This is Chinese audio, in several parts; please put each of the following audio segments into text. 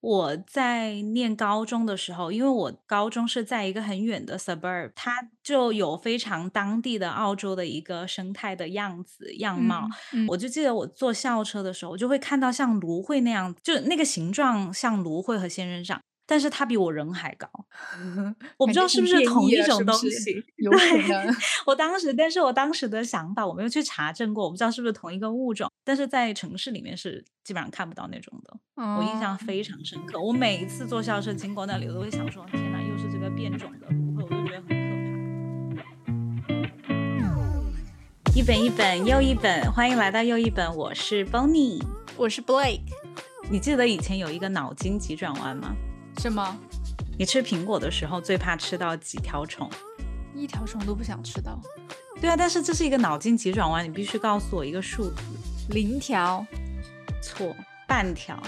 我在念高中的时候，因为我高中是在一个很远的 suburb，它就有非常当地的澳洲的一个生态的样子样貌。嗯嗯我就记得我坐校车的时候，我就会看到像芦荟那样，就那个形状像芦荟和仙人掌，但是他比我人还高。我不知道是不是同一种东西，有可对能。我当时，但是我当时的想法，我没有去查证过，我不知道是不是同一个物种。但是在城市里面是基本上看不到那种的，我印象哦非常深刻。我每一次坐校车经过那里，我都会想说：天哪，又是这个变种的不会，我就觉得很可怕。一本一本又一本，欢迎来到又一本，我是 Bonnie。我是 Blake，你记得以前有一个脑筋急转弯吗？是吗？你吃苹果的时候最怕吃到几条虫？一条虫都不想吃到，对啊，但是这是一个脑筋急转弯，你必须告诉我一个数字。零条。错，半条，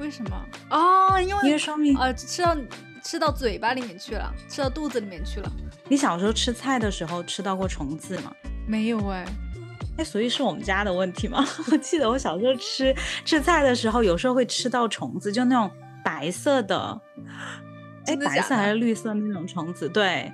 为什么？哦，因因为为说明呃，吃到吃到嘴巴里面去了，吃到肚子里面去了。你小时候吃菜的时候吃到过虫子吗？没有哎，哎，所以是我们家的问题吗？我记得我小时候吃吃菜的时候，有时候会吃到虫子，就那种白色的，哎，白色还是绿色那种虫子？对，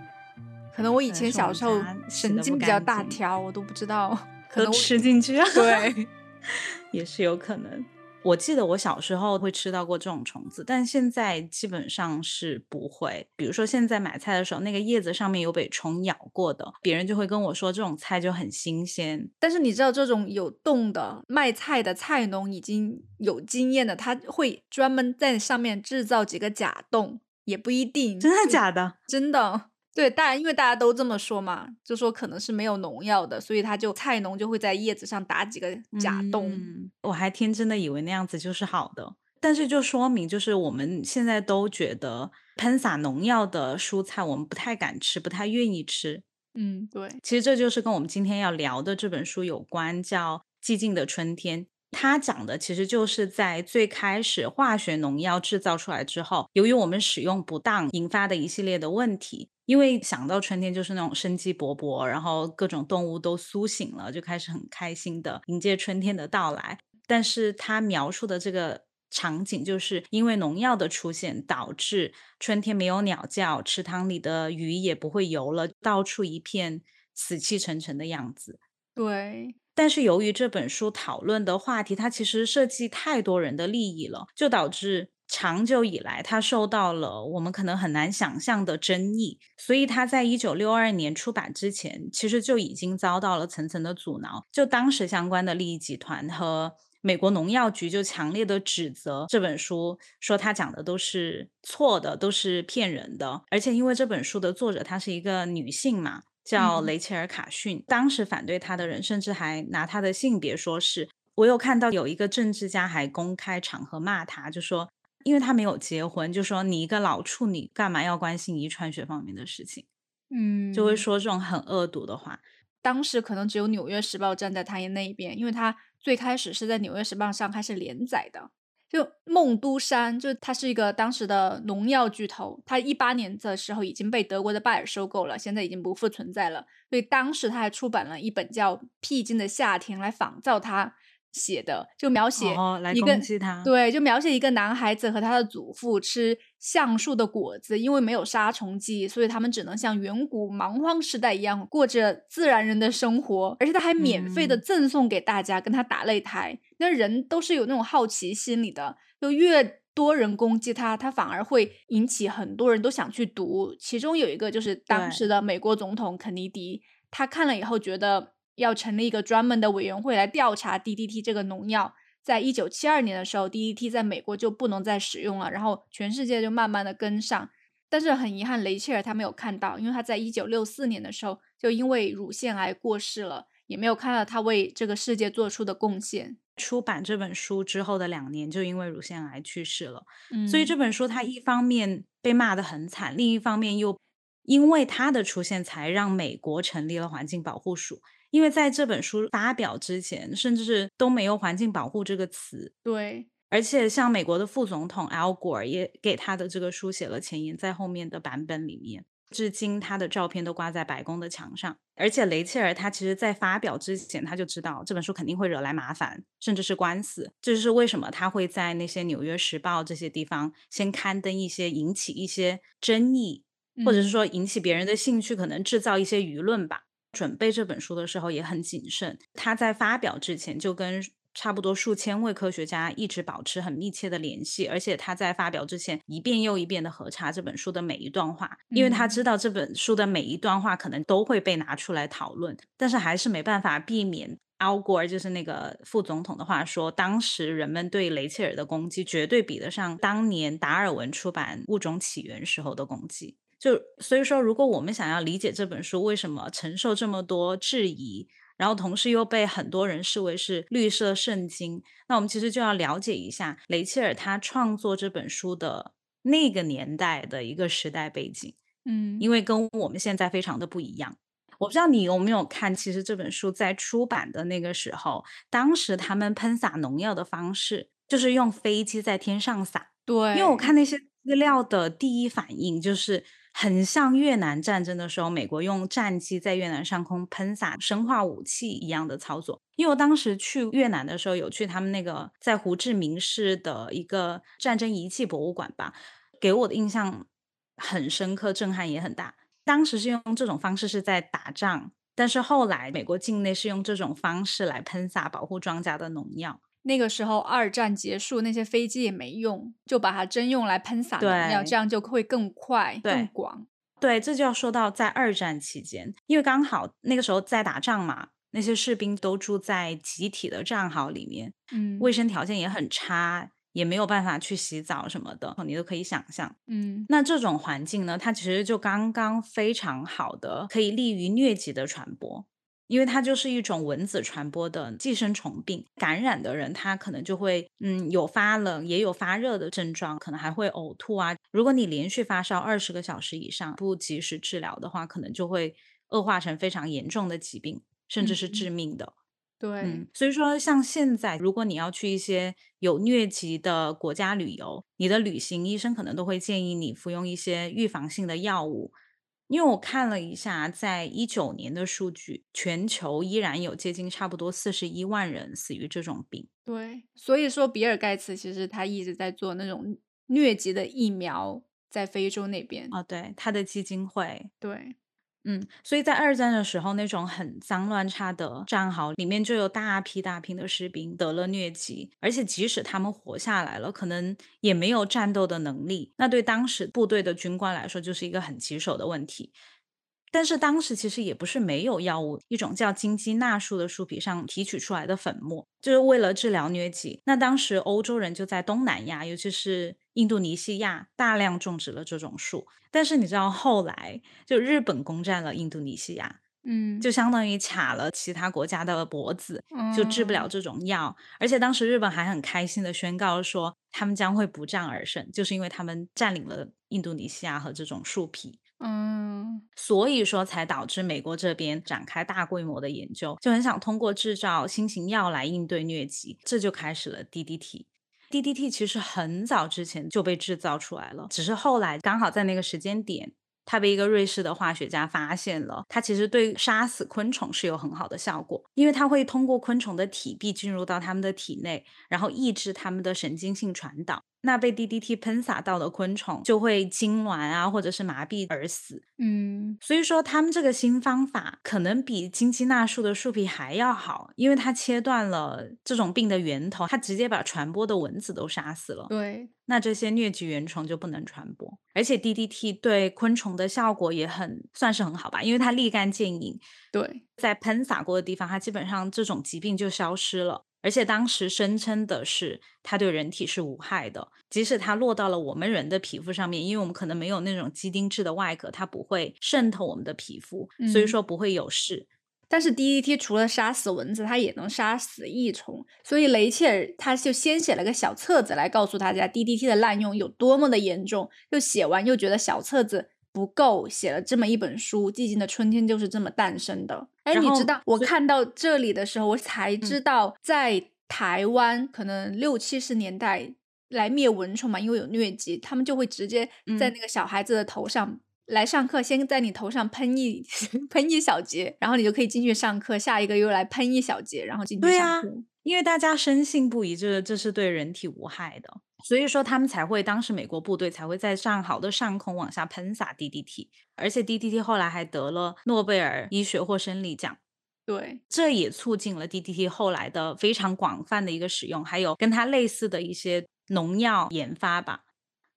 可能我以前小时候神经比较大条，我都不知道，可能吃进去，对。也是有可能。我记得我小时候会吃到过这种虫子，但现在基本上是不会。比如说现在买菜的时候，那个叶子上面有被虫咬过的，别人就会跟我说这种菜就很新鲜。但是你知道，这种有洞的卖菜的菜农已经有经验的，他会专门在上面制造几个假洞，也不一定。真的假的？真的，对，大家因为大家都这么说嘛，就说可能是没有农药的，所以他就菜农就会在叶子上打几个假洞。嗯我还天真的以为那样子就是好的，但是就说明就是我们现在都觉得喷洒农药的蔬菜我们不太敢吃，不太愿意吃。嗯，对，其实这就是跟我们今天要聊的这本书有关，叫《寂静的春天》。它讲的其实就是在最开始化学农药制造出来之后，由于我们使用不当引发的一系列的问题。因为想到春天就是那种生机勃勃，然后各种动物都苏醒了，就开始很开心的迎接春天的到来。但是他描述的这个场景，就是因为农药的出现，导致春天没有鸟叫，池塘里的鱼也不会游了，到处一片死气沉沉的样子。对，但是由于这本书讨论的话题，它其实涉及太多人的利益了，就导致长久以来它受到了我们可能很难想象的争议。所以它在一九六二年出版之前，其实就已经遭到了层层的阻挠。就当时相关的利益集团和美国农药局就强烈的指责这本书，说他讲的都是错的，都是骗人的。而且因为这本书的作者她是一个女性嘛，叫嗯雷切尔·卡逊。当时反对她的人甚至还拿她的性别说事。我有看到有一个政治家还公开场合骂他，就说因为他没有结婚，就说你一个老处女干嘛要关心遗传学方面的事情，嗯，就会说这种很恶毒的话。当时可能只有《纽约时报》站在他那一边，因为他最开始是在《纽约时报》上开始连载的。就孟都山，就他是一个当时的农药巨头，他一八年的时候已经被德国的拜耳收购了，现在已经不复存在了。所以当时他还出版了一本叫《僻静的夏天》来仿造他写的，就描写一个。对，就描写一个男孩子和他的祖父吃橡树的果子，因为没有杀虫剂，所以他们只能像远古蛮荒时代一样过着自然人的生活，而且他还免费的嗯赠送给大家，跟他打擂台。那人都是有那种好奇心理的，就越多人攻击他，他反而会引起很多人都想去读。其中有一个就是当时的美国总统肯尼迪，他看了以后觉得要成立一个专门的委员会来调查 DDT 这个农药。在一九七二年的时候，DDT 在美国就不能再使用了，然后全世界就慢慢的跟上。但是很遗憾，雷切尔他没有看到，因为他在一九六四年的时候就因为乳腺癌过世了，也没有看到他为这个世界做出的贡献。出版这本书之后的两年，就因为乳腺癌去世了。嗯，所以这本书它一方面被骂得很惨，另一方面又因为它的出现，才让美国成立了环境保护署。因为在这本书发表之前，甚至是都没有“环境保护”这个词。对，而且像美国的副总统 Al Gore 也给他的这个书写了前言，在后面的版本里面。至今他的照片都挂在白宫的墙上。而且雷切尔他其实在发表之前，他就知道这本书肯定会惹来麻烦，甚至是官司。这就是为什么他会在那些《纽约时报》这些地方先刊登一些引起一些争议，或者是说引起别人的兴趣，可能制造一些舆论吧。准备这本书的时候也很谨慎，他在发表之前就跟。差不多数千位科学家一直保持很密切的联系，而且他在发表之前一遍又一遍的核查这本书的每一段话，因为他知道这本书的每一段话可能都会被拿出来讨论，但是还是没办法避免。Al Gore 就是那个副总统的话说，当时人们对雷切尔的攻击绝对比得上当年达尔文出版《物种起源》时候的攻击。就所以说，如果我们想要理解这本书为什么承受这么多质疑，然后同时又被很多人视为是绿色圣经，那我们其实就要了解一下雷切尔他创作这本书的那个年代的一个时代背景，嗯，因为跟我们现在非常的不一样。我不知道你有没有看，其实这本书在出版的那个时候，当时他们喷洒农药的方式就是用飞机在天上撒，对，因为我看那些资料的第一反应就是。很像越南战争的时候，美国用战机在越南上空喷洒生化武器一样的操作。因为我当时去越南的时候，有去他们那个在胡志明市的一个战争仪器博物馆吧，给我的印象很深刻，震撼也很大。当时是用这种方式是在打仗，但是后来美国境内是用这种方式来喷洒保护庄稼的农药。那个时候，二战结束，那些飞机也没用，就把它真用来喷洒农药，这样就会更快、更广。对，这就要说到在二战期间，因为刚好那个时候在打仗嘛，那些士兵都住在集体的战壕里面，嗯，卫生条件也很差，也没有办法去洗澡什么的，你都可以想象。嗯，那这种环境呢，它其实就刚刚非常好的可以利于疟疾的传播。因为它就是一种蚊子传播的寄生虫病，感染的人他可能就会嗯有发冷也有发热的症状，可能还会呕吐啊。如果你连续发烧二十个小时以上不及时治疗的话，可能就会恶化成非常严重的疾病，甚至是致命的。对，嗯，所以说像现在，如果你要去一些有疟疾的国家旅游，你的旅行医生可能都会建议你服用一些预防性的药物。因为我看了一下，在一九年的数据，全球依然有接近差不多四十一万人死于这种病。对，所以说比尔盖茨其实他一直在做那种疟疾的疫苗，在非洲那边。哦，对，他的基金会。对。嗯，所以在二战的时候，那种很脏乱差的战壕里面就有大批大批的士兵得了疟疾，而且即使他们活下来了，可能也没有战斗的能力。那对当时部队的军官来说，就是一个很棘手的问题。但是当时其实也不是没有药物，一种叫金鸡纳树的树皮上提取出来的粉末，就是为了治疗疟疾。那当时欧洲人就在东南亚，尤其是印度尼西亚，大量种植了这种树。但是你知道后来就日本攻占了印度尼西亚，嗯，就相当于卡了其他国家的脖子，就治不了这种药。而且当时日本还很开心的宣告说，他们将会不战而胜，就是因为他们占领了印度尼西亚和这种树皮。嗯，所以说才导致美国这边展开大规模的研究，就很想通过制造新型药来应对疟疾，这就开始了 DDT。DDT 其实很早之前就被制造出来了，只是后来刚好在那个时间点，它被一个瑞士的化学家发现了，它其实对杀死昆虫是有很好的效果，因为它会通过昆虫的体壁进入到它们的体内，然后抑制它们的神经性传导。那被 DDT 喷洒到的昆虫就会痉挛啊，或者是麻痹而死。嗯，所以说他们这个新方法可能比金鸡纳树的树皮还要好，因为它切断了这种病的源头，它直接把传播的蚊子都杀死了。对，那这些疟疾原虫就不能传播，而且 DDT 对昆虫的效果也很算是很好吧，因为它立竿见影。对，在喷洒过的地方，它基本上这种疾病就消失了。而且当时声称的是，它对人体是无害的，即使它落到了我们人的皮肤上面，因为我们可能没有那种肌丁质的外壳，它不会渗透我们的皮肤，所以说不会有事。但是 DDT 除了杀死蚊子，它也能杀死益虫，所以雷切尔他就先写了个小册子来告诉大家 DDT 的滥用有多么的严重。又写完又觉得小册子不够，写了这么一本书，《寂静的春天》就是这么诞生的。哎，你知道我看到这里的时候，我才知道在台湾可能六七十年代来灭蚊虫嘛，因为有疟疾，他们就会直接在那个小孩子的头上来上课，先在你头上喷一 喷一小节，然后你就可以进去上课。下一个又来喷一小节，然后进去上课。因为大家深信不疑，这这是对人体无害的，所以说他们才会当时美国部队才会在上好的上空往下喷洒 DDT，而且 DDT 后来还得了诺贝尔医学或生理奖。对，这也促进了 DDT 后来的非常广泛的一个使用，还有跟它类似的一些农药研发吧。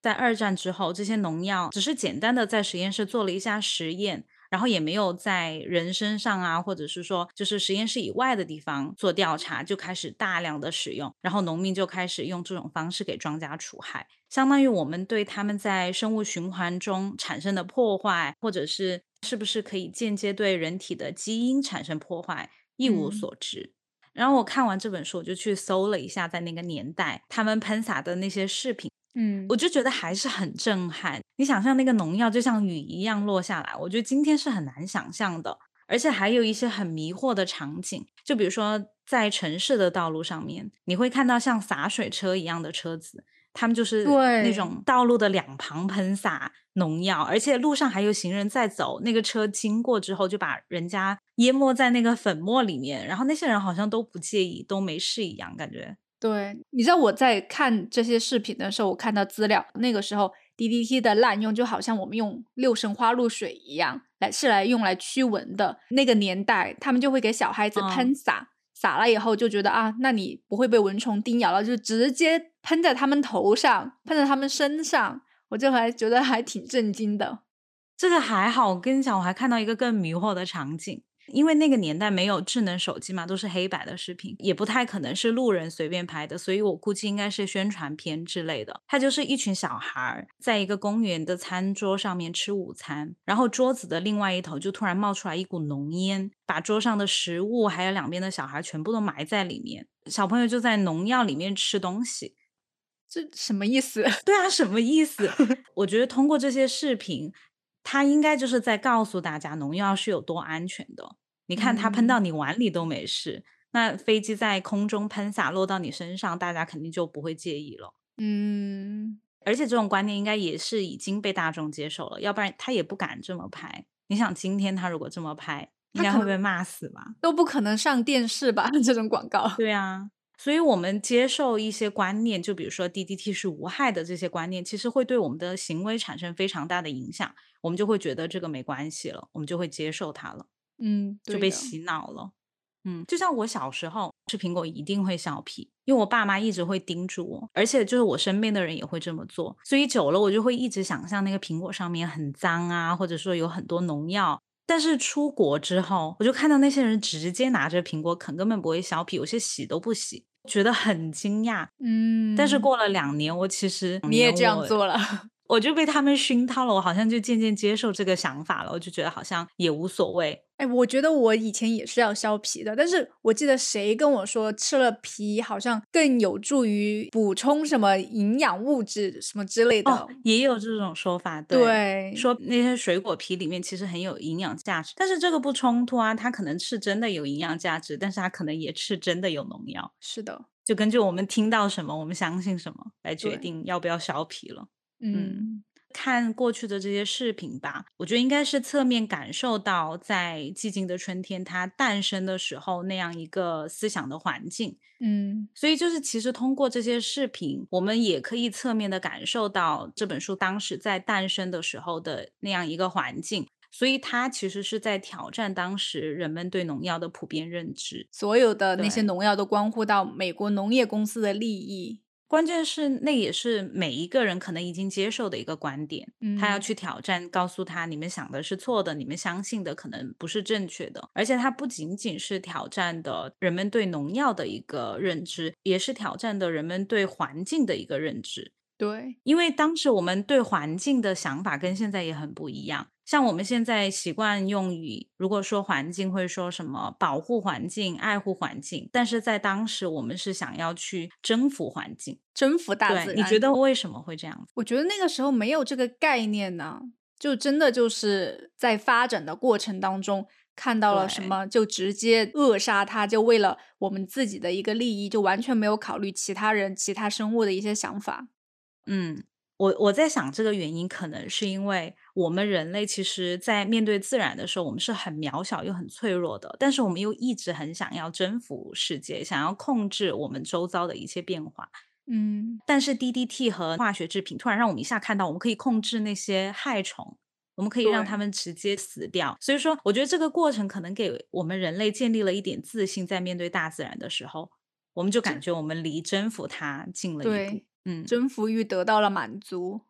在二战之后，这些农药只是简单的在实验室做了一下实验，然后也没有在人身上啊，或者是说就是实验室以外的地方做调查，就开始大量的使用，然后农民就开始用这种方式给庄稼除害，相当于我们对他们在生物循环中产生的破坏，或者是是不是可以间接对人体的基因产生破坏一无所知。然后我看完这本书，我就去搜了一下，在那个年代他们喷洒的那些视频。嗯，我就觉得还是很震撼。你想象那个农药就像雨一样落下来，我觉得今天是很难想象的。而且还有一些很迷惑的场景，就比如说在城市的道路上面，你会看到像洒水车一样的车子，他们就是那种道路的两旁喷洒农药，而且路上还有行人在走，那个车经过之后就把人家淹没在那个粉末里面，然后那些人好像都不介意，都没事一样，感觉。对，你知道我在看这些视频的时候，我看到资料，那个时候 DDT 的滥用就好像我们用六神花露水一样，来是来用来驱蚊的。那个年代，他们就会给小孩子喷洒，洒了以后就觉得啊，那你不会被蚊虫叮咬了，就直接喷在他们头上，喷在他们身上，我就还觉得还挺震惊的。这个还好，我跟你讲，我还看到一个更迷惑的场景。因为那个年代没有智能手机嘛，都是黑白的视频，也不太可能是路人随便拍的，所以我估计应该是宣传片之类的。他就是一群小孩在一个公园的餐桌上面吃午餐，然后桌子的另外一头就突然冒出来一股浓烟，把桌上的食物还有两边的小孩全部都埋在里面，小朋友就在农药里面吃东西，这什么意思？对啊，什么意思？我觉得通过这些视频。他应该就是在告诉大家农药是有多安全的。你看，它喷到你碗里都没事，那飞机在空中喷洒落到你身上，大家肯定就不会介意了。嗯，而且这种观念应该也是已经被大众接受了，要不然他也不敢这么拍。你想，今天他如果这么拍，应该会被骂死吧？都不可能上电视吧？这种广告。对啊。所以，我们接受一些观念，就比如说 DDT 是无害的这些观念，其实会对我们的行为产生非常大的影响。我们就会觉得这个没关系了，我们就会接受它了。嗯，就被洗脑了。嗯，就像我小时候吃苹果一定会削皮，因为我爸妈一直会叮嘱我，而且就是我身边的人也会这么做。所以久了，我就会一直想象那个苹果上面很脏啊，或者说有很多农药。但是出国之后，我就看到那些人直接拿着苹果啃，根本不会削皮，有些洗都不洗。觉得很惊讶，嗯，但是过了两年，我其实你也这样做了。我就被他们熏陶了，我好像就渐渐接受这个想法了，我就觉得好像也无所谓。哎，我觉得我以前也是要削皮的，但是我记得谁跟我说吃了皮好像更有助于补充什么营养物质什么之类的，也有这种说法。对，说那些水果皮里面其实很有营养价值，但是这个不冲突啊，它可能是真的有营养价值，但是它可能也是真的有农药。是的，就根据我们听到什么，我们相信什么来决定要不要削皮了。嗯，看过去的这些视频吧，我觉得应该是侧面感受到在寂静的春天它诞生的时候那样一个思想的环境。嗯，所以就是其实通过这些视频，我们也可以侧面的感受到这本书当时在诞生的时候的那样一个环境。所以它其实是在挑战当时人们对农药的普遍认知。所有的那些农药都关乎到美国农业公司的利益。关键是，那也是每一个人可能已经接受的一个观点。他要去挑战，告诉他你们想的是错的，你们相信的可能不是正确的。而且，它不仅仅是挑战的人们对农药的一个认知，也是挑战的人们对环境的一个认知。对，因为当时我们对环境的想法跟现在也很不一样。像我们现在习惯用语，如果说环境会说什么保护环境、爱护环境，但是在当时我们是想要去征服环境、征服大自然。你觉得为什么会这样？我觉得那个时候没有这个概念呢，就真的就是在发展的过程当中看到了什么，就直接扼杀它，就为了我们自己的一个利益，就完全没有考虑其他人、其他生物的一些想法。嗯。我我在想，这个原因可能是因为我们人类其实，在面对自然的时候，我们是很渺小又很脆弱的，但是我们又一直很想要征服世界，想要控制我们周遭的一切变化。嗯，但是 DDT 和化学制品突然让我们一下看到，我们可以控制那些害虫，我们可以让它们直接死掉。所以说，我觉得这个过程可能给我们人类建立了一点自信，在面对大自然的时候，我们就感觉我们离征服它近了一步。嗯，征服欲得到了满足，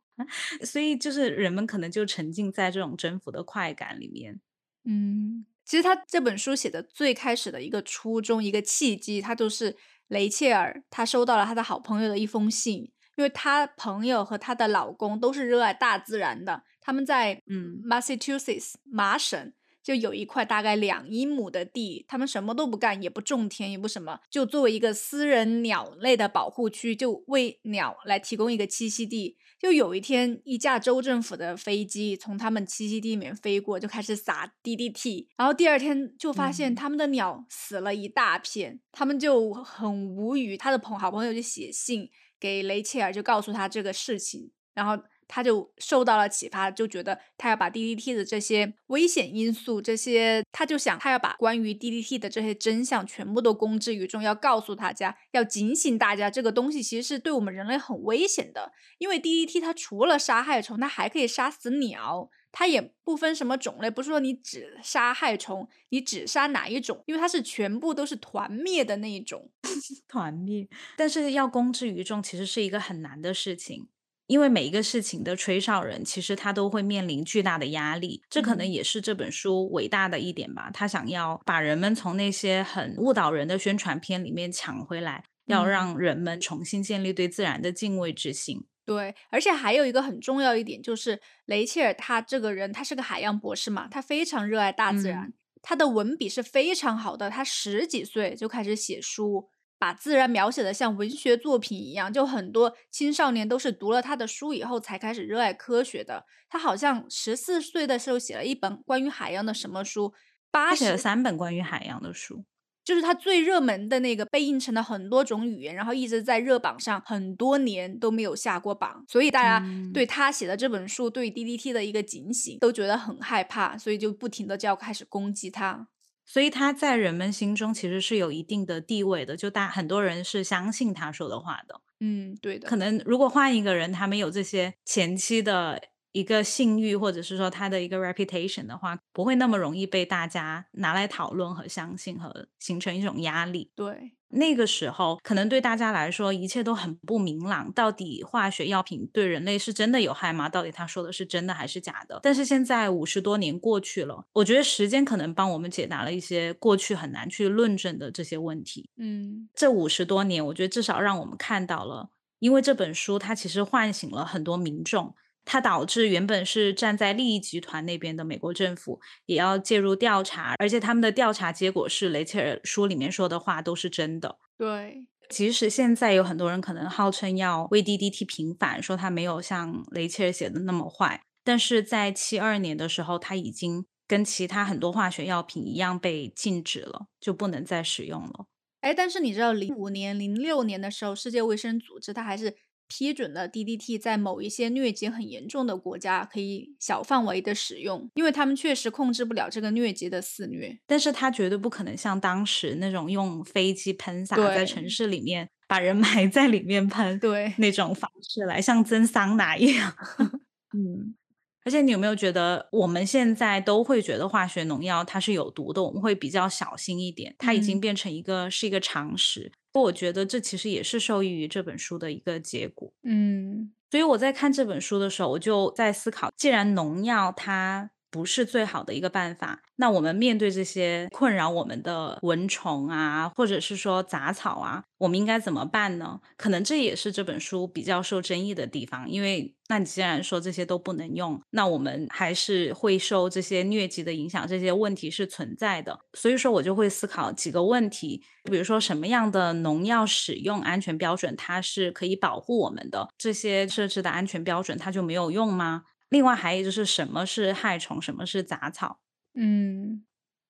所以就是人们可能就沉浸在这种征服的快感里面。嗯，其实他这本书写的最开始的一个初衷、一个契机，他就是雷切尔，他收到了他的好朋友的一封信，因为他朋友和她的老公都是热爱大自然的，他们在嗯 Massachusetts 麻省。就有一块大概两英亩的地，他们什么都不干，也不种田，也不什么，就作为一个私人鸟类的保护区，就为鸟来提供一个栖息地。就有一天，一架州政府的飞机从他们栖息地里面飞过，就开始撒 DDT，然后第二天就发现他们的鸟死了一大片，他们就很无语。他的朋好朋友就写信给雷切尔，就告诉他这个事情，然后。他就受到了启发，就觉得他要把 DDT 的这些危险因素，这些他就想他要把关于 DDT 的这些真相全部都公之于众，要告诉大家，要警醒大家，这个东西其实是对我们人类很危险的。因为 DDT 它除了杀害虫，它还可以杀死鸟，它也不分什么种类，不是说你只杀害虫，你只杀哪一种，因为它是全部都是团灭的那一种，团灭。但是要公之于众，其实是一个很难的事情。因为每一个事情的吹哨人，其实他都会面临巨大的压力，这可能也是这本书伟大的一点吧。他想要把人们从那些很误导人的宣传片里面抢回来，要让人们重新建立对自然的敬畏之心。对，而且还有一个很重要一点，就是雷切尔他这个人，他是个海洋博士嘛，他非常热爱大自然，他的文笔是非常好的。他十几岁就开始写书。把自然描写的像文学作品一样，就很多青少年都是读了他的书以后才开始热爱科学的。他好像十四岁的时候写了一本关于海洋的什么书，八写了三本关于海洋的书，就是他最热门的那个，被印成了很多种语言，然后一直在热榜上很多年都没有下过榜。所以大家对他写的这本书对 DDT 的一个警醒都觉得很害怕，所以就不停的就要开始攻击他。所以他在人们心中其实是有一定的地位的，就大很多人是相信他说的话的。嗯，对的。可能如果换一个人，他没有这些前期的一个信誉，或者是说他的一个 reputation 的话，不会那么容易被大家拿来讨论和相信，和形成一种压力。对。那个时候，可能对大家来说一切都很不明朗，到底化学药品对人类是真的有害吗？到底他说的是真的还是假的？但是现在五十多年过去了，我觉得时间可能帮我们解答了一些过去很难去论证的这些问题。嗯，这五十多年，我觉得至少让我们看到了，因为这本书它其实唤醒了很多民众。它导致原本是站在利益集团那边的美国政府也要介入调查，而且他们的调查结果是雷切尔书里面说的话都是真的。对，即使现在有很多人可能号称要为 DDT 平反，说他没有像雷切尔写的那么坏，但是在七二年的时候，他已经跟其他很多化学药品一样被禁止了，就不能再使用了。哎，但是你知道，零五年、零六年的时候，世界卫生组织它还是。批准了 DDT 在某一些疟疾很严重的国家可以小范围的使用，因为他们确实控制不了这个疟疾的肆虐。但是它绝对不可能像当时那种用飞机喷洒在城市里面，把人埋在里面喷，对那种方式来像蒸桑拿一样。嗯，而且你有没有觉得我们现在都会觉得化学农药它是有毒的，我们会比较小心一点。它已经变成一个是一个常识。我觉得这其实也是受益于这本书的一个结果。嗯，所以我在看这本书的时候，我就在思考，既然农药它不是最好的一个办法。那我们面对这些困扰我们的蚊虫啊，或者是说杂草啊，我们应该怎么办呢？可能这也是这本书比较受争议的地方。因为，那你既然说这些都不能用，那我们还是会受这些疟疾的影响，这些问题是存在的。所以说我就会思考几个问题，比如说什么样的农药使用安全标准它是可以保护我们的，这些设置的安全标准它就没有用吗？另外还有就是什么是害虫，什么是杂草？嗯，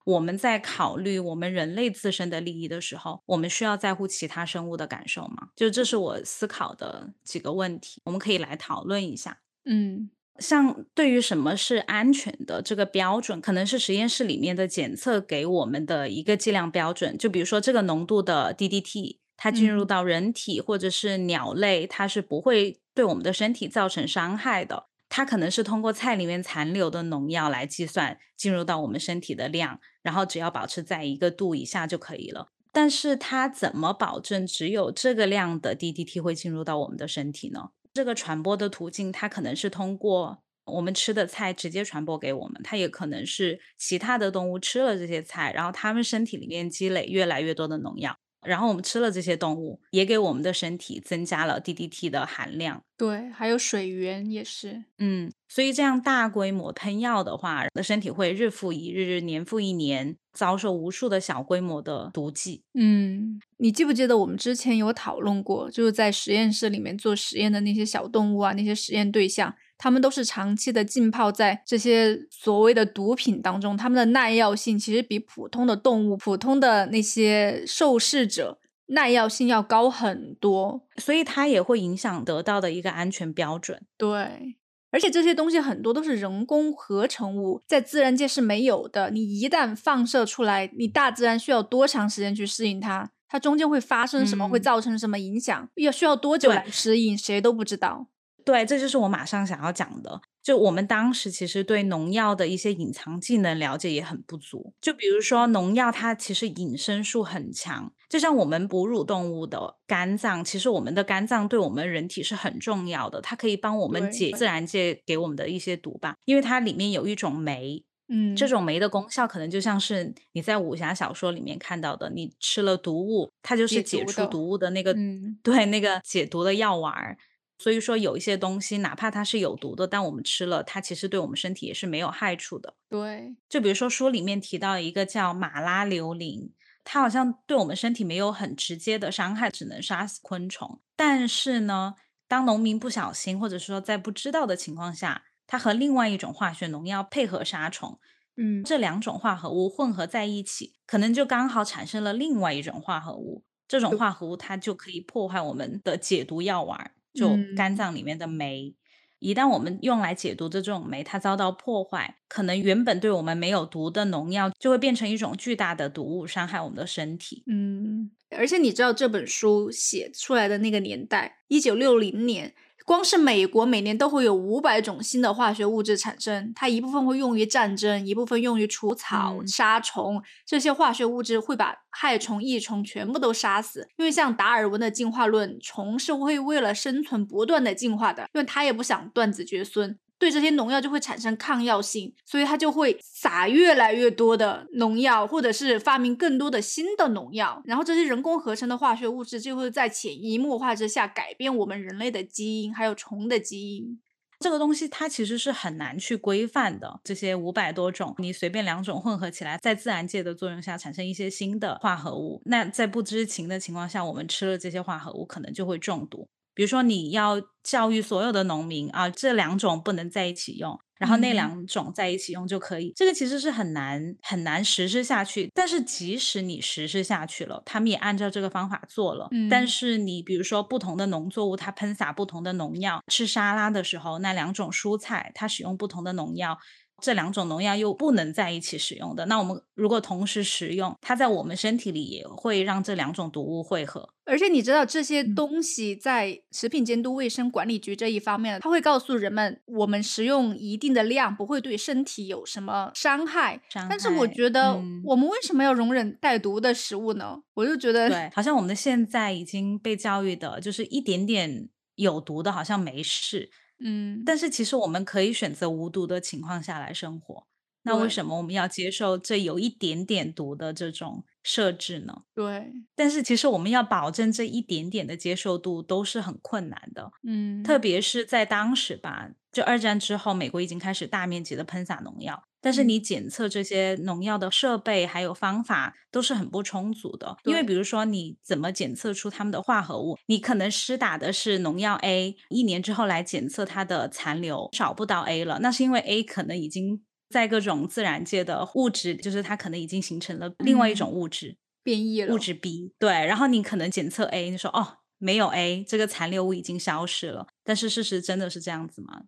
我们在考虑我们人类自身的利益的时候，我们需要在乎其他生物的感受吗？就这是我思考的几个问题，我们可以来讨论一下。嗯。像对于什么是安全的这个标准，可能是实验室里面的检测给我们的一个剂量标准。就比如说这个浓度的 DDT，它进入到人体或者是鸟类，它是不会对我们的身体造成伤害的。它可能是通过菜里面残留的农药来计算进入到我们身体的量，然后只要保持在一个度以下就可以了。但是它怎么保证只有这个量的 DDT 会进入到我们的身体呢？这个传播的途径，它可能是通过我们吃的菜直接传播给我们，它也可能是其他的动物吃了这些菜，然后它们身体里面积累越来越多的农药。然后我们吃了这些动物，也给我们的身体增加了 DDT 的含量。对，还有水源也是。嗯，所以这样大规模喷药的话，人的身体会日复一日、年复一年，遭受无数的小规模的毒剂。嗯，你记不记得我们之前有讨论过，就是在实验室里面做实验的那些小动物啊，那些实验对象。他们都是长期的浸泡在这些所谓的毒品当中，他们的耐药性其实比普通的动物、普通的那些受试者耐药性要高很多，所以它也会影响得到的一个安全标准。对，而且这些东西很多都是人工合成物，在自然界是没有的。你一旦放射出来，你大自然需要多长时间去适应它？它中间会发生什么？会造成什么影响？要需要多久来适应？谁都不知道。对，这就是我马上想要讲的。就我们当时其实对农药的一些隐藏技能了解也很不足。就比如说农药，它其实隐身术很强。就像我们哺乳动物的肝脏，其实我们的肝脏对我们人体是很重要的，它可以帮我们解自然界给我们的一些毒吧。因为它里面有一种酶，嗯，这种酶的功效可能就像是你在武侠小说里面看到的，你吃了毒物，它就是解除毒物的那个，对，那个解毒的药丸儿。所以说，有一些东西，哪怕它是有毒的，但我们吃了，它其实对我们身体也是没有害处的。对，就比如说书里面提到一个叫马拉硫磷，它好像对我们身体没有很直接的伤害，只能杀死昆虫。但是呢，当农民不小心，或者说在不知道的情况下，它和另外一种化学农药配合杀虫，嗯，这两种化合物混合在一起，可能就刚好产生了另外一种化合物。这种化合物它就可以破坏我们的解毒药丸。就肝脏里面的酶，一旦我们用来解毒的这种酶，它遭到破坏，可能原本对我们没有毒的农药，就会变成一种巨大的毒物，伤害我们的身体。嗯，而且你知道这本书写出来的那个年代，一九六零年。光是美国每年都会有五百种新的化学物质产生，它一部分会用于战争，一部分用于除草、杀虫。这些化学物质会把害虫、益虫全部都杀死。因为像达尔文的进化论，虫是会为了生存不断的进化的，因为它也不想断子绝孙。对这些农药就会产生抗药性，所以它就会撒越来越多的农药，或者是发明更多的新的农药。然后这些人工合成的化学物质就会在潜移默化之下改变我们人类的基因，还有虫的基因。这个东西它其实是很难去规范的。这些五百多种，你随便两种混合起来，在自然界的作用下产生一些新的化合物，那在不知情的情况下，我们吃了这些化合物，可能就会中毒。比如说，你要教育所有的农民啊，这两种不能在一起用，然后那两种在一起用就可以。这个其实是很难很难实施下去。但是即使你实施下去了，他们也按照这个方法做了。但是你比如说，不同的农作物它喷洒不同的农药，吃沙拉的时候，那两种蔬菜它使用不同的农药。这两种农药又不能在一起使用的，那我们如果同时食用，它在我们身体里也会让这两种毒物汇合。而且你知道这些东西在食品监督卫生管理局这一方面，它会告诉人们，我们食用一定的量不会对身体有什么伤害。但是我觉得，我们为什么要容忍带毒的食物呢？我就觉得，对，好像我们现在已经被教育的，就是一点点有毒的，好像没事。嗯，但是其实我们可以选择无毒的情况下来生活，那为什么我们要接受这有一点点毒的这种设置呢？对，但是其实我们要保证这一点点的接受度都是很困难的，嗯，特别是在当时吧，就二战之后，美国已经开始大面积的喷洒农药。但是你检测这些农药的设备还有方法都是很不充足的，因为比如说你怎么检测出它们的化合物？你可能施打的是农药 A，一年之后来检测它的残留找不到 A 了，那是因为 A 可能已经在各种自然界的物质，就是它可能已经形成了另外一种物质，变异了物质 B。对，然后你可能检测 A，你说哦没有 A，这个残留物已经消失了，但是事实真的是这样子吗？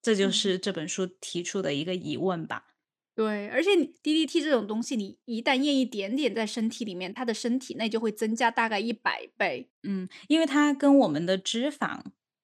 这就是这本书提出的一个疑问吧。对，而且你 DDT 这种东西，你一旦验一点点在身体里面，它的身体内就会增加大概一百倍。嗯，因为它跟我们的脂肪，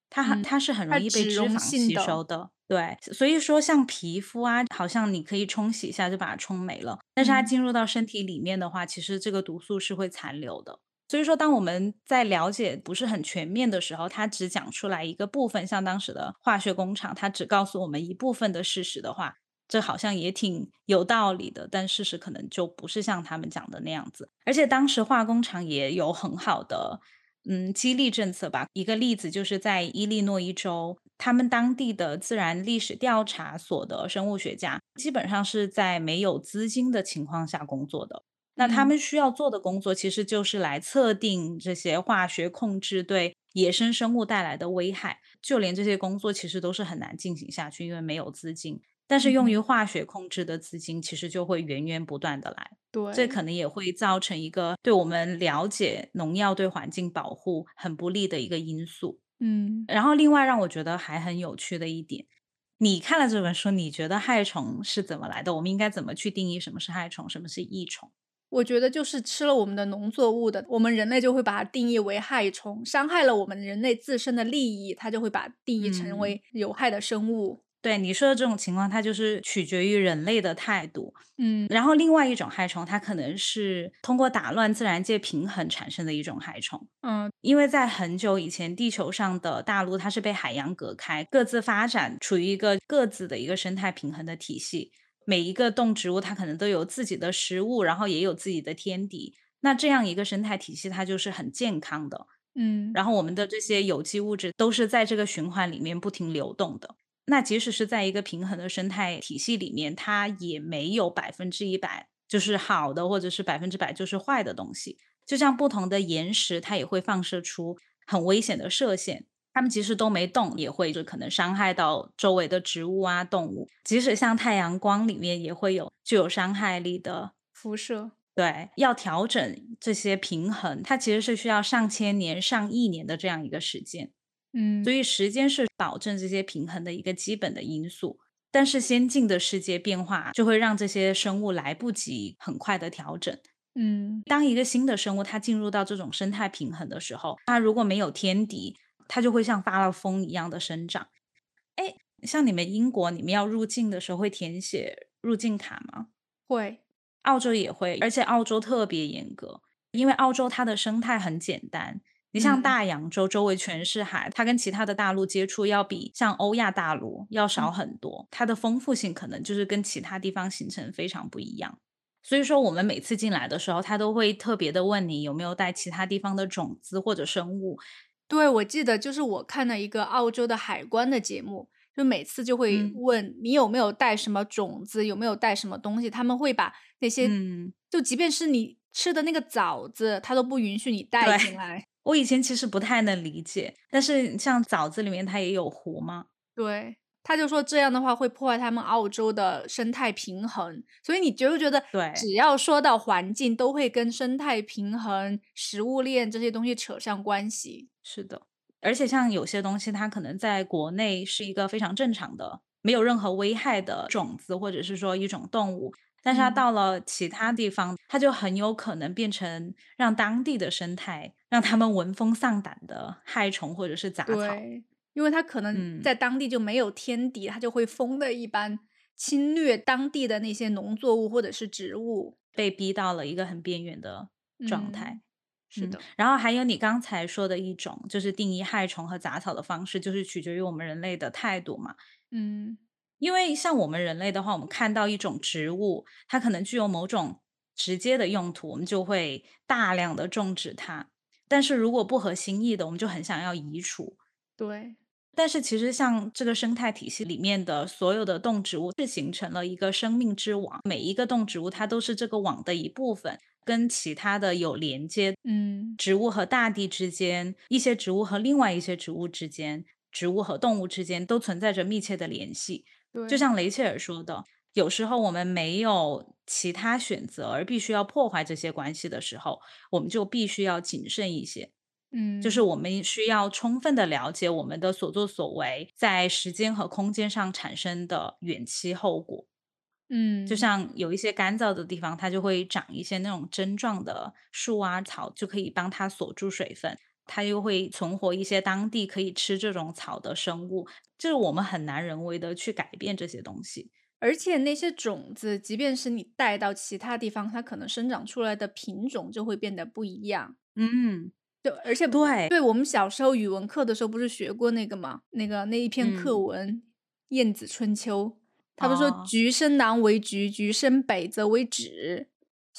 它很、嗯它是很容易被脂肪吸收的。对，所以说像皮肤啊，好像你可以冲洗一下就把它冲没了，但是它嗯进入到身体里面的话，其实这个毒素是会残留的。所以说，当我们在了解不是很全面的时候，它只讲出来一个部分，像当时的化学工厂，它只告诉我们一部分的事实的话，这好像也挺有道理的，但事实可能就不是像他们讲的那样子。而且当时化工厂也有很好的嗯激励政策吧。一个例子就是在伊利诺伊州，他们当地的自然历史调查所的生物学家，基本上是在没有资金的情况下工作的。那他嗯们需要做的工作，其实就是来测定这些化学控制对野生生物带来的危害。就连这些工作其实都是很难进行下去，因为没有资金。但是用于嗯化学控制的资金，其实就会源源不断的来，对，这可能也会造成一个对我们了解农药对环境保护很不利的一个因素。嗯然后，另外让我觉得还很有趣的一点，你看了这本书，你觉得害虫是怎么来的？我们应该怎么去定义什么是害虫，什么是益虫？我觉得就是吃了我们的农作物的，我们人类就会把它定义为害虫，伤害了我们人类自身的利益，它就会把定义成嗯为有害的生物。对你说的这种情况，它就是取决于人类的态度。嗯然后，另外一种害虫，它可能是通过打乱自然界平衡产生的一种害虫。嗯因为在很久以前，地球上的大陆它是被海洋隔开，各自发展，处于一个各自的一个生态平衡的体系。每一个动植物它可能都有自己的食物，然后也有自己的天敌。那这样一个生态体系，它就是很健康的。嗯然后我们的这些有机物质都是在这个循环里面不停流动的。那即使是在一个平衡的生态体系里面，它也没有百分之一百就是好的，或者是百分之百就是坏的东西。就像不同的岩石，它也会放射出很危险的射线。它们即使都没动，也会就可能伤害到周围的植物啊、动物。即使像太阳光里面也会有具有伤害力的辐射。对，要调整这些平衡，它其实是需要上千年、上亿年的这样一个时间。嗯所以时间是保证这些平衡的一个基本的因素。但是先进的世界变化就会让这些生物来不及很快的调整。嗯当一个新的生物它进入到这种生态平衡的时候，它如果没有天敌，它就会像发了疯一样的生长。哎，像你们英国，你们要入境的时候会填写入境卡吗？会。澳洲也会，而且澳洲特别严格，因为澳洲它的生态很简单。你像嗯大洋洲周围全是海，它跟其他的大陆接触要比像欧亚大陆要少嗯很多，它的丰富性可能就是跟其他地方形成非常不一样。所以说，我们每次进来的时候，他都会特别的问你有没有带其他地方的种子或者生物。对，我记得就是我看了一个澳洲的海关的节目，就每次就会嗯问你有没有带什么种子，有没有带什么东西，他们会把那些，嗯，就即便是你吃的那个枣子，他都不允许你带进来。我以前其实不太能理解，但是像枣子里面它也有核吗？对，他就说这样的话会破坏他们澳洲的生态平衡，所以你觉不觉得，对只要说到环境，都会跟生态平衡、食物链这些东西扯上关系。是的，而且像有些东西，它可能在国内是一个非常正常的、没有任何危害的种子，或者是说一种动物，但是它嗯到了其他地方，它就很有可能变成让当地的生态让他们闻风丧胆的害虫或者是杂草。因为它可能嗯在当地就没有天敌，它就会疯的一般侵略当地的那些农作物或者是植物。被逼到了一个很边缘的状态。嗯是嗯的，然后还有你刚才说的一种，就是定义害虫和杂草的方式，就是取决于我们人类的态度嘛。嗯因为像我们人类的话，我们看到一种植物，它可能具有某种直接的用途，我们就会大量的种植它。但是如果不合心意的，我们就很想要移除。对，但是其实像这个生态体系里面的所有的动植物，是形成了一个生命之网，每一个动植物它都是这个网的一部分，跟其他的有连接。嗯植物和大地之间，一些植物和另外一些植物之间，植物和动物之间都存在着密切的联系。对，就像雷切尔说的，有时候我们没有其他选择，而必须要破坏这些关系的时候，我们就必须要谨慎一些。嗯就嗯，是我们需要充分的了解我们的所作所为在时间和空间上产生的远期后果。嗯就嗯，像有一些干燥的地方，它就会长一些那种针状的树啊、草，就可以帮它锁住水分。它又会存活一些当地可以吃这种草的生物，就是我们很难人为的去改变这些东西。而且那些种子，即便是你带到其他地方，它可能生长出来的品种就会变得不一样。嗯，就而且对，对，我们小时候语文课的时候不是学过那个吗？那个那一篇课嗯，文《晏子春秋》，他们说哦，“橘生南为橘，橘生北则为枳”。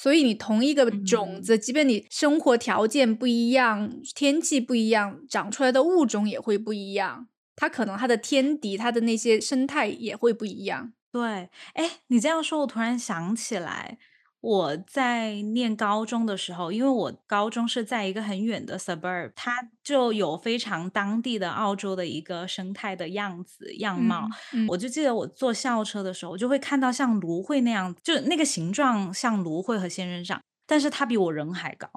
所以你同一个种嗯。子，即便你生活条件不一样，天气不一样，长出来的物种也会不一样。它可能它的天敌，它的那些生态也会不一样。对，哎，你这样说，我突然想起来，我在念高中的时候，因为我高中是在一个很远的 suburb，它就有非常当地的澳洲的一个生态的样子样貌。嗯嗯我就记得我坐校车的时候，我就会看到像芦荟那样，就那个形状像芦荟和仙人掌，但是它比我人还高。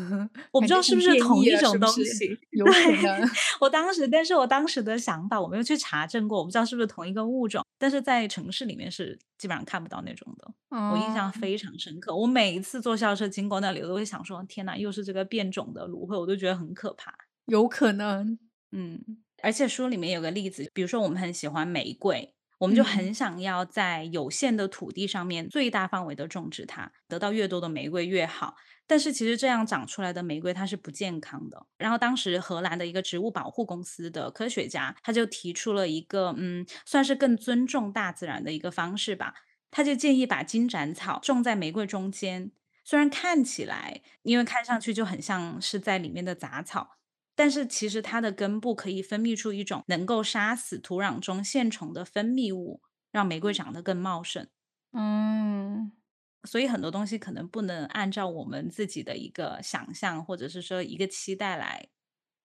我不知道是不是同一种？东西。有对，可能。我当时但是我当时的想法，我没有去查证过，我不知道是不是同一个物种，但是在城市里面是基本上看不到那种的。我印象哦，非常深刻，我每一次坐校车经过那里，我都会想说：“天呐，又是这个变种的芦荟。”我都觉得很可怕。有可能。嗯，而且书里面有个例子，比如说我们很喜欢玫瑰，我们就嗯很想要在有限的土地上面最大范围的种植它，得到越多的玫瑰越好。但是其实这样长出来的玫瑰它是不健康的。然后当时荷兰的一个植物保护公司的科学家，他就提出了一个嗯，算是更尊重大自然的一个方式吧。他就建议把金盏草种在玫瑰中间，虽然看起来，因为看上去就很像是在里面的杂草，但是其实它的根部可以分泌出一种能够杀死土壤中线虫的分泌物，让玫瑰长得更茂盛。嗯，所以很多东西可能不能按照我们自己的一个想象，或者是说一个期待来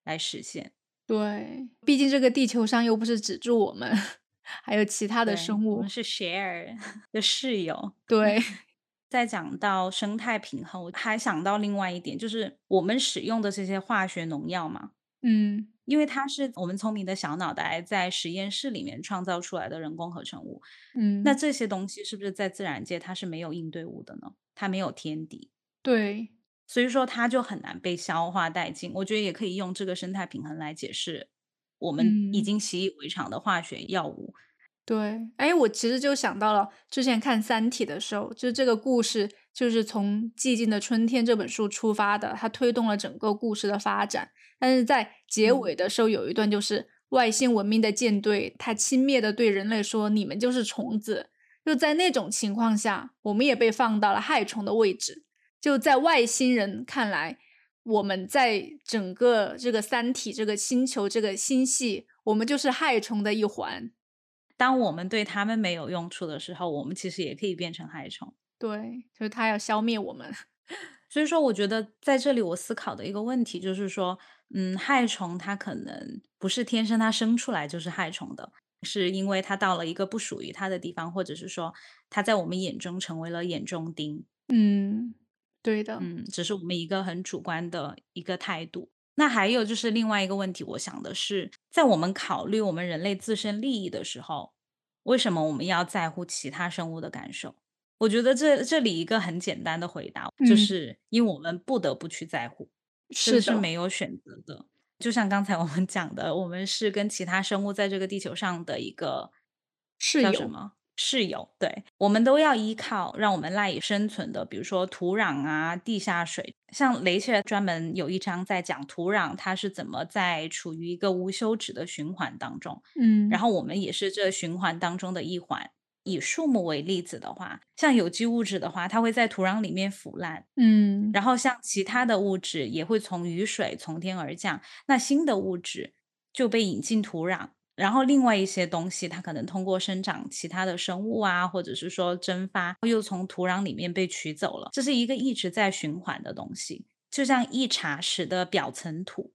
来实现。对，毕竟这个地球上又不是只住我们，还有其他的，生物。我们是 share 的室友。对，再讲到生态平衡，我还想到另外一点，就是我们使用的这些化学农药嘛，嗯因为它是我们聪明的小脑袋在实验室里面创造出来的人工合成物，嗯那嗯，这些东西是不是在自然界它是没有应对物的呢？它没有天敌，对，所以说它就很难被消化殆尽。我觉得也可以用这个生态平衡来解释我们已嗯。经习以为常的化学药物。对，哎，我其实就想到了之前看《三体》的时候，就这个故事就是从《寂静的春天》这本书出发的，它推动了整个故事的发展。但是在结嗯尾的时候，有一段就是外星文明的舰队，它轻蔑的对人类说：“你们就是虫子。”就在那种情况下，我们也被放到了害虫的位置。就在外星人看来，我们在整个这个三体、这个星球、这个星系，我们就是害虫的一环。当我们对他们没有用处的时候，我们其实也可以变成害虫。对，就是它要消灭我们。所以说，我觉得在这里我思考的一个问题就是说，嗯，害虫它可能不是天生它生出来就是害虫的，是因为它到了一个不属于它的地方，或者是说它在我们眼中成为了眼中钉。嗯，对的。嗯，只是我们一个很主观的一个态度。那还有就是另外一个问题，我想的是，在我们考虑我们人类自身利益的时候，为什么我们要在乎其他生物的感受？我觉得这这里一个很简单的回答，就嗯，是因为我们不得不去在乎，这是的，是没有选择的。就像刚才我们讲的，我们是跟其他生物在这个地球上的一个室友。叫什么室友，对，我们都要依靠让我们赖以生存的，比如说土壤啊、地下水。像雷切尔专门有一章在讲土壤它是怎么在处于一个无休止的循环当中，嗯然嗯后我们也是这循环当中的一环。以树木为例子的话，像有机物质的话，它会在土壤里面腐烂，嗯然后像其他的物质也会从雨水从天而降，那新的物质就被引进土壤，然后另外一些东西它可能通过生长其他的生物啊，或者是说蒸发，又从土壤里面被取走了，这是一个一直在循环的东西，就像一茶匙的表层土。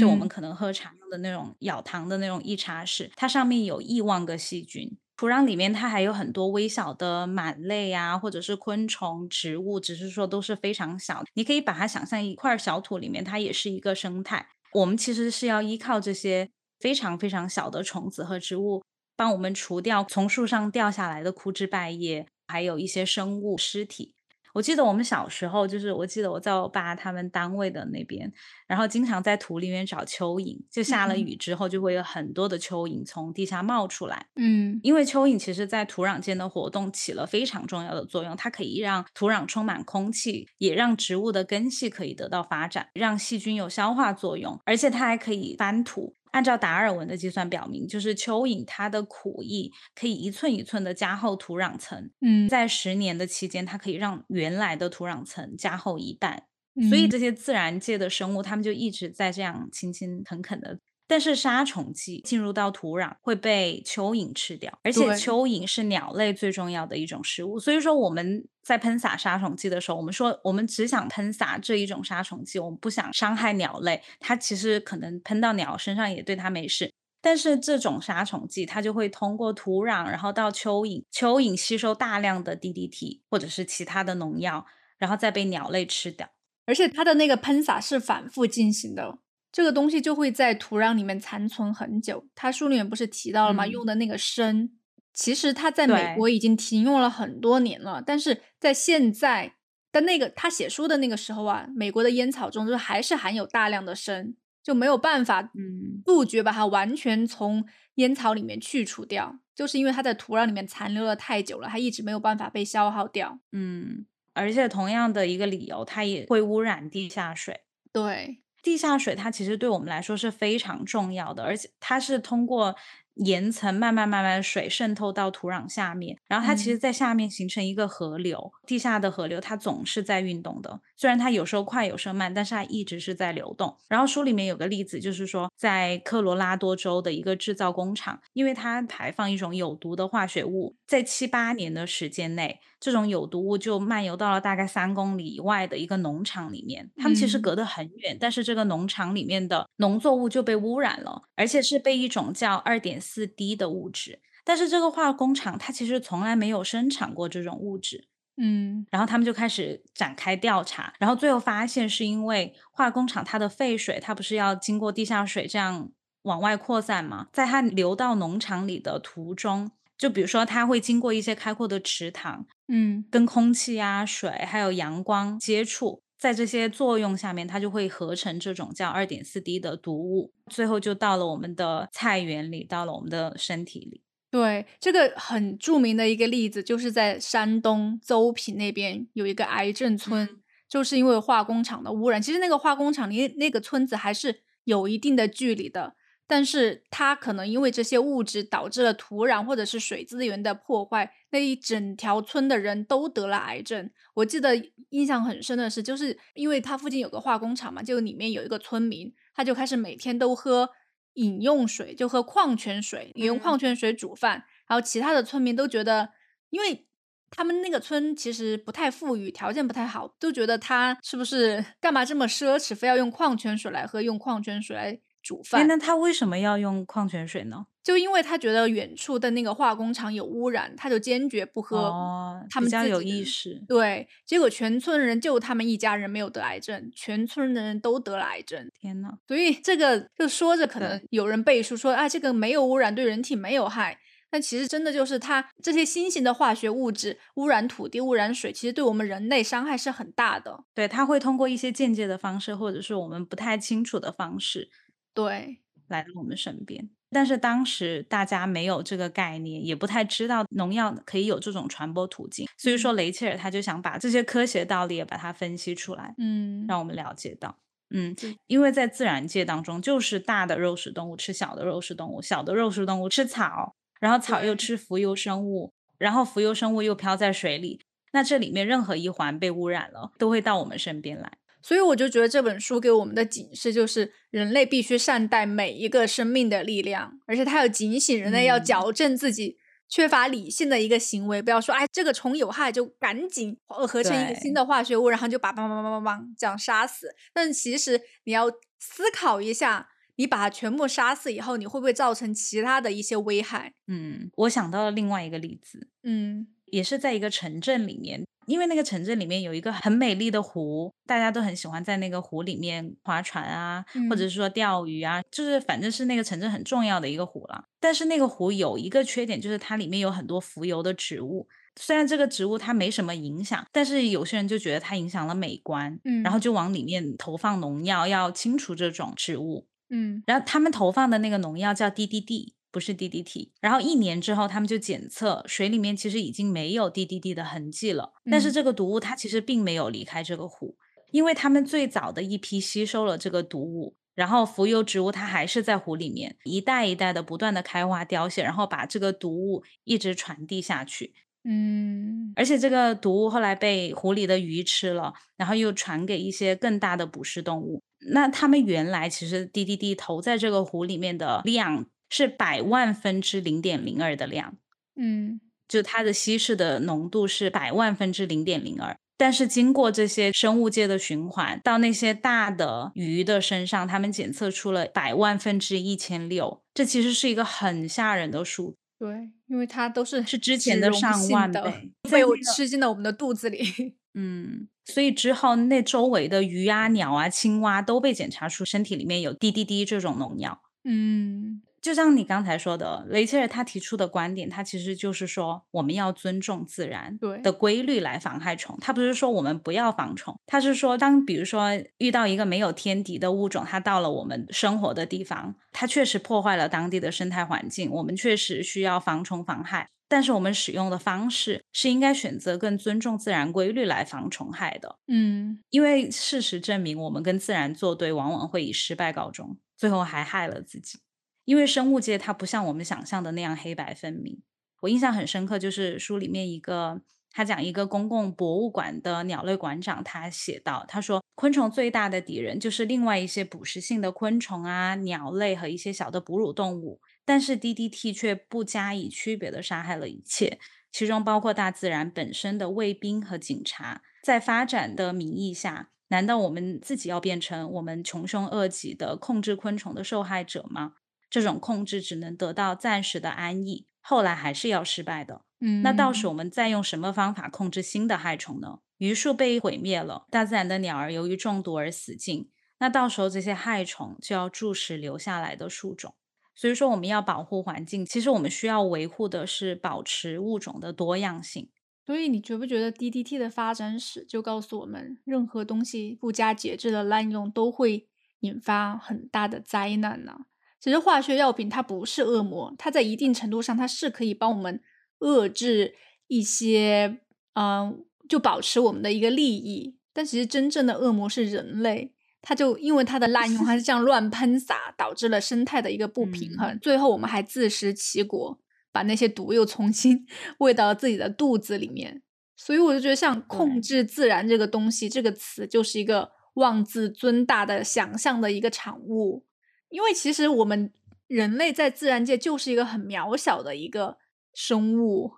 就我们嗯可能喝茶用的那种舀糖的那种一茶匙，它上面有亿万个细菌，土壤里面它还有很多微小的螨类啊，或者是昆虫、植物，只是说都是非常小。你可以把它想象一块小土里面，它也是一个生态。我们其实是要依靠这些非常非常小的虫子和植物，帮我们除掉从树上掉下来的枯枝败叶，还有一些生物尸体。我记得我们小时候，就是我记得我在我爸他们单位的那边，然后经常在土里面找蚯蚓，就下了雨之后，就会有很多的蚯蚓从地下冒出来。嗯，因为蚯蚓其实在土壤间的活动起了非常重要的作用，它可以让土壤充满空气，也让植物的根系可以得到发展，让细菌有消化作用，而且它还可以翻土。按照达尔文的计算表明，就是蚯蚓它的苦役可以一寸一寸的加厚土壤层。嗯，在十年的期间，它可以让原来的土壤层加厚一半。所以这些自然界的生物，它们就一直在这样勤勤恳恳的。但是杀虫剂进入到土壤会被蚯蚓吃掉，而且蚯蚓是鸟类最重要的一种食物。所以说我们在喷洒杀虫剂的时候，我们说我们只想喷洒这一种杀虫剂，我们不想伤害鸟类。它其实可能喷到鸟身上也对它没事，但是这种杀虫剂它就会通过土壤，然后到蚯蚓，蚯蚓吸收大量的 DDT 或者是其他的农药，然后再被鸟类吃掉。而且它的那个喷洒是反复进行的。这个东西就会在土壤里面残存很久。他书里面不是提到了吗？用的那个砷，其实它在美国已经停用了很多年了。但是在现在的那个他写书的那个时候啊，美国的烟草中就还是含有大量的砷，就没有办法嗯杜绝把它完全从烟草里面去除掉，就是因为它在土壤里面残留了太久了，它一直没有办法被消耗掉。嗯，而且同样的一个理由，它也会污染地下水。对。地下水它其实对我们来说是非常重要的，而且它是通过岩层慢慢慢慢水渗透到土壤下面，然后它其实在下面形成一个河流，地下的河流它总是在运动的，虽然它有时候快有时候慢，但是它一直是在流动。然后书里面有个例子，就是说在科罗拉多州的一个制造工厂，因为它排放一种有毒的化学物，在七八年的时间内。这种有毒物就漫游到了大概三公里以外的一个农场里面，他们其实隔得很远，但是这个农场里面的农作物就被污染了，而且是被一种叫二点四 D 的物质。但是这个化工厂它其实从来没有生产过这种物质，嗯，然后他们就开始展开调查，然后最后发现是因为化工厂它的废水，它不是要经过地下水这样往外扩散吗？在它流到农场里的途中。就比如说，它会经过一些开阔的池塘，嗯，跟空气啊、水还有阳光接触，在这些作用下面，它就会合成这种叫二点四 D 的毒物，最后就到了我们的菜园里，到了我们的身体里。对，这个很著名的一个例子，就是在山东邹平那边有一个癌症村，就是因为化工厂的污染。其实那个化工厂离那个村子还是有一定的距离的。但是它可能因为这些物质导致了土壤或者是水资源的破坏，那一整条村的人都得了癌症。我记得印象很深的是，就是因为它附近有个化工厂嘛，就里面有一个村民，他就开始每天都喝饮用水，就喝矿泉水，饮用矿泉水煮饭。然后其他的村民都觉得，因为他们那个村其实不太富裕，条件不太好，都觉得他是不是干嘛这么奢侈，非要用矿泉水来喝，用矿泉水来。煮饭，那他为什么要用矿泉水呢？就因为他觉得远处的那个化工厂有污染，他就坚决不喝。哦，他们比较有意识。对，结果全村人就他们一家人没有得癌症，全村的人都得了癌症。天呐，所以这个就说着可能有人背书说啊，这个没有污染，对人体没有害。但其实真的就是它这些新型的化学物质污染土地、污染水，其实对我们人类伤害是很大的。对，它会通过一些间接的方式，或者是我们不太清楚的方式。对，来到我们身边，但是当时大家没有这个概念，也不太知道农药可以有这种传播途径，所以说雷切尔他就想把这些科学道理也把它分析出来，嗯，让我们了解到，嗯，因为在自然界当中，就是大的肉食动物吃小的肉食动物，小的肉食动物吃草，然后草又吃浮游生物，然后浮游生物又漂在水里，那这里面任何一环被污染了，都会到我们身边来。所以我就觉得这本书给我们的警示就是，人类必须善待每一个生命的力量，而且它要警醒人类要矫正自己缺乏理性的一个行为，不要说哎这个虫有害就赶紧合成一个新的化学物，然后就把梆梆梆梆梆这样杀死。但其实你要思考一下，你把它全部杀死以后，你会不会造成其他的一些危害？嗯，我想到了另外一个例子，嗯。也是在一个城镇里面，因为那个城镇里面有一个很美丽的湖，大家都很喜欢在那个湖里面划船啊，或者嗯是说钓鱼啊，就是反正是那个城镇很重要的一个湖了。但是那个湖有一个缺点，就是它里面有很多浮游的植物。虽然这个植物它没什么影响，但是有些人就觉得它影响了美观，嗯然后就往里面投放农药，要清除这种植物。嗯然后他们投放的那个农药叫 DDD，不是 DDT。然后一年之后，他们就检测水里面其实已经没有 DDT 的痕迹了，但是嗯这个毒物它其实并没有离开这个湖，因为他们最早的一批吸收了这个毒物。然后浮游植物它还是在湖里面一代一代的不断的开花凋谢，然后把这个毒物一直传递下去。嗯而且这个毒物后来被湖里的鱼吃了，然后又传给一些更大的捕食动物。那他们原来其实 DDD 投在这个湖里面的量是百万分之零点零二的量，嗯就它的稀释的浓度是百万分之零点零二。但是经过这些生物界的循环，到那些大的鱼的身上，他们检测出了百万分之一千六，这其实是一个很吓人的数字。对，因为它都是是之前的上万的倍被我吃进了我们的肚子里。嗯，所以之后那周围的鱼啊、鸟啊、青蛙都被检查出身体里面有滴滴滴这种农药。嗯就像你刚才说的，雷切尔他提出的观点，他其实就是说我们要尊重自然的规律来防害虫。他不是说我们不要防虫，他是说当比如说遇到一个没有天敌的物种，它到了我们生活的地方，它确实破坏了当地的生态环境，我们确实需要防虫防害。但是我们使用的方式是应该选择更尊重自然规律来防虫害的。嗯因为事实证明，我们跟自然作对，往往会以失败告终，最后还害了自己。因为生物界它不像我们想象的那样黑白分明。我印象很深刻，就是书里面一个他讲一个公共博物馆的鸟类馆长，他写到，他说昆虫最大的敌人就是另外一些捕食性的昆虫啊、鸟类和一些小的哺乳动物，但是 DDT 却不加以区别的杀害了一切，其中包括大自然本身的卫兵和警察。在发展的名义下，难道我们自己要变成我们穷凶恶极的控制昆虫的受害者吗？这种控制只能得到暂时的安逸，后来还是要失败的。嗯，那到时我们再用什么方法控制新的害虫呢？榆树被毁灭了，大自然的鸟儿由于中毒而死尽，那到时候这些害虫就要注食留下来的树种。所以说，我们要保护环境，其实我们需要维护的是保持物种的多样性。所以你觉不觉得 DDT 的发展史就告诉我们，任何东西不加节制的滥用都会引发很大的灾难呢？其实化学药品它不是恶魔，它在一定程度上它是可以帮我们遏制一些，嗯、就保持我们的一个利益。但其实真正的恶魔是人类，它就因为它的滥用，它是这样乱喷洒，导致了生态的一个不平衡，最后我们还自食其果。把那些毒又重新 喂到了自己的肚子里面，所以我就觉得像“控制自然”这个东西，这个词就是一个妄自尊大的想象的一个产物。因为其实我们人类在自然界就是一个很渺小的一个生物。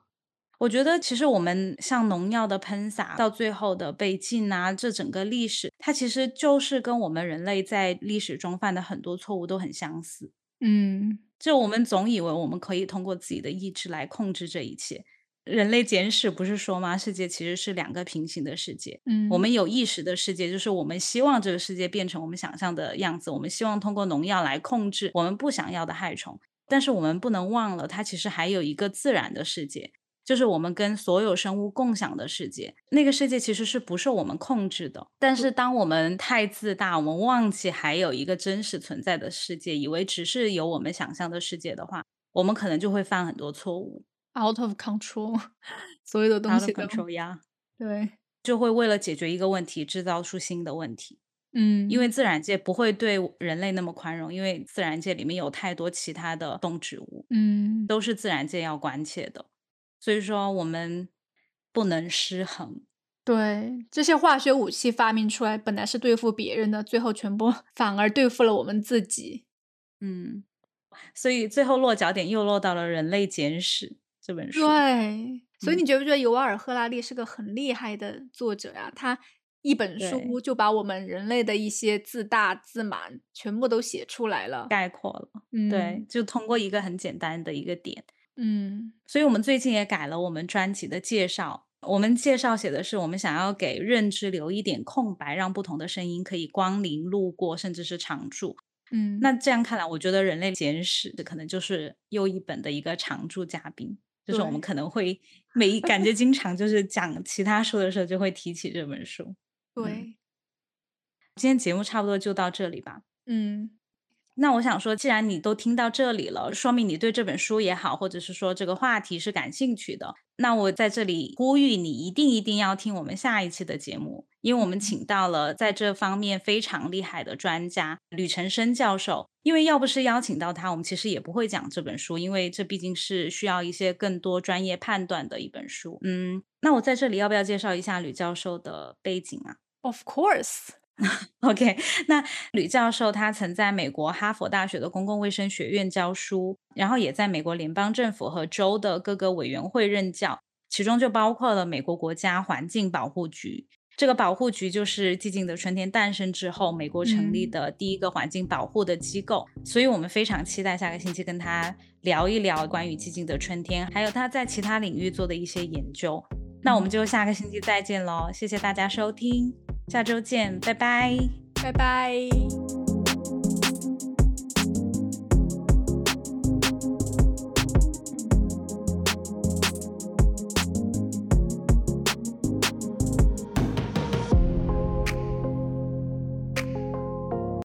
我觉得其实我们像农药的喷洒到最后的被禁啊，这整个历史，它其实就是跟我们人类在历史中犯的很多错误都很相似。嗯，就我们总以为我们可以通过自己的意志来控制这一切。人类简史不是说吗？世界其实是两个平行的世界。嗯，我们有意识的世界，就是我们希望这个世界变成我们想象的样子。我们希望通过农药来控制我们不想要的害虫，但是我们不能忘了，它其实还有一个自然的世界，就是我们跟所有生物共享的世界。那个世界其实是不受我们控制的。但是当我们太自大，我们忘记还有一个真实存在的世界，以为只是有我们想象的世界的话，我们可能就会犯很多错误。Out of control，所有的东 out of 西都 control 呀，对，就会为了解决一个问题，制造出新的问题。嗯，因为自然界不会对人类那么宽容，因为自然界里面有太多其他的动植物，嗯，都是自然界要关切的。所以说，我们不能失衡。对，这些化学武器发明出来，本来是对付别人的，最后全部 反而对付了我们自己。嗯，所以最后落脚点又落到了《人类简史》这本书。对，所以嗯你觉不觉得尤瓦尔·赫拉利是个很厉害的作者呀？他一本书就把我们人类的一些自大自满全部都写出来了。概括了。嗯，对，，就通过一个很简单的一个点。嗯所以我们最近也改了我们专辑的介绍。我们介绍写的是，我们想要给认知留一点空白，让不同的声音可以光临、路过，甚至是常驻。嗯，那这样看来，我觉得《人类简史》可能就是又一本的一个常驻嘉宾，就是我们可能会每一感觉经常就是讲其他书的时候就会提起这本书。对，今天节目差不多就到这里吧。嗯那我想说，既然你都听到这里了，说明你对这本书也好，或者是说这个话题是感兴趣的。那我在这里呼吁你，一定一定要听我们下一期的节目，因为我们请到了在这方面非常厉害的专家吕成生教授。因为要不是邀请到他，我们其实也不会讲这本书，因为这毕竟是需要一些更多专业判断的一本书。嗯，那我在这里要不要介绍一下吕教授的背景啊？，Of course，OK，那吕教授他曾在美国哈佛大学的公共卫生学院教书，然后也在美国联邦政府和州的各个委员会任教，其中就包括了美国国家环境保护局。这个保护局就是《寂静的春天》诞生之后，美国成立嗯的第一个环境保护的机构，所以我们非常期待下个星期跟他聊一聊关于《寂静的春天》，还有他在其他领域做的一些研究。那我们就下个星期再见喽，谢谢大家收听，下周见，拜拜。拜拜。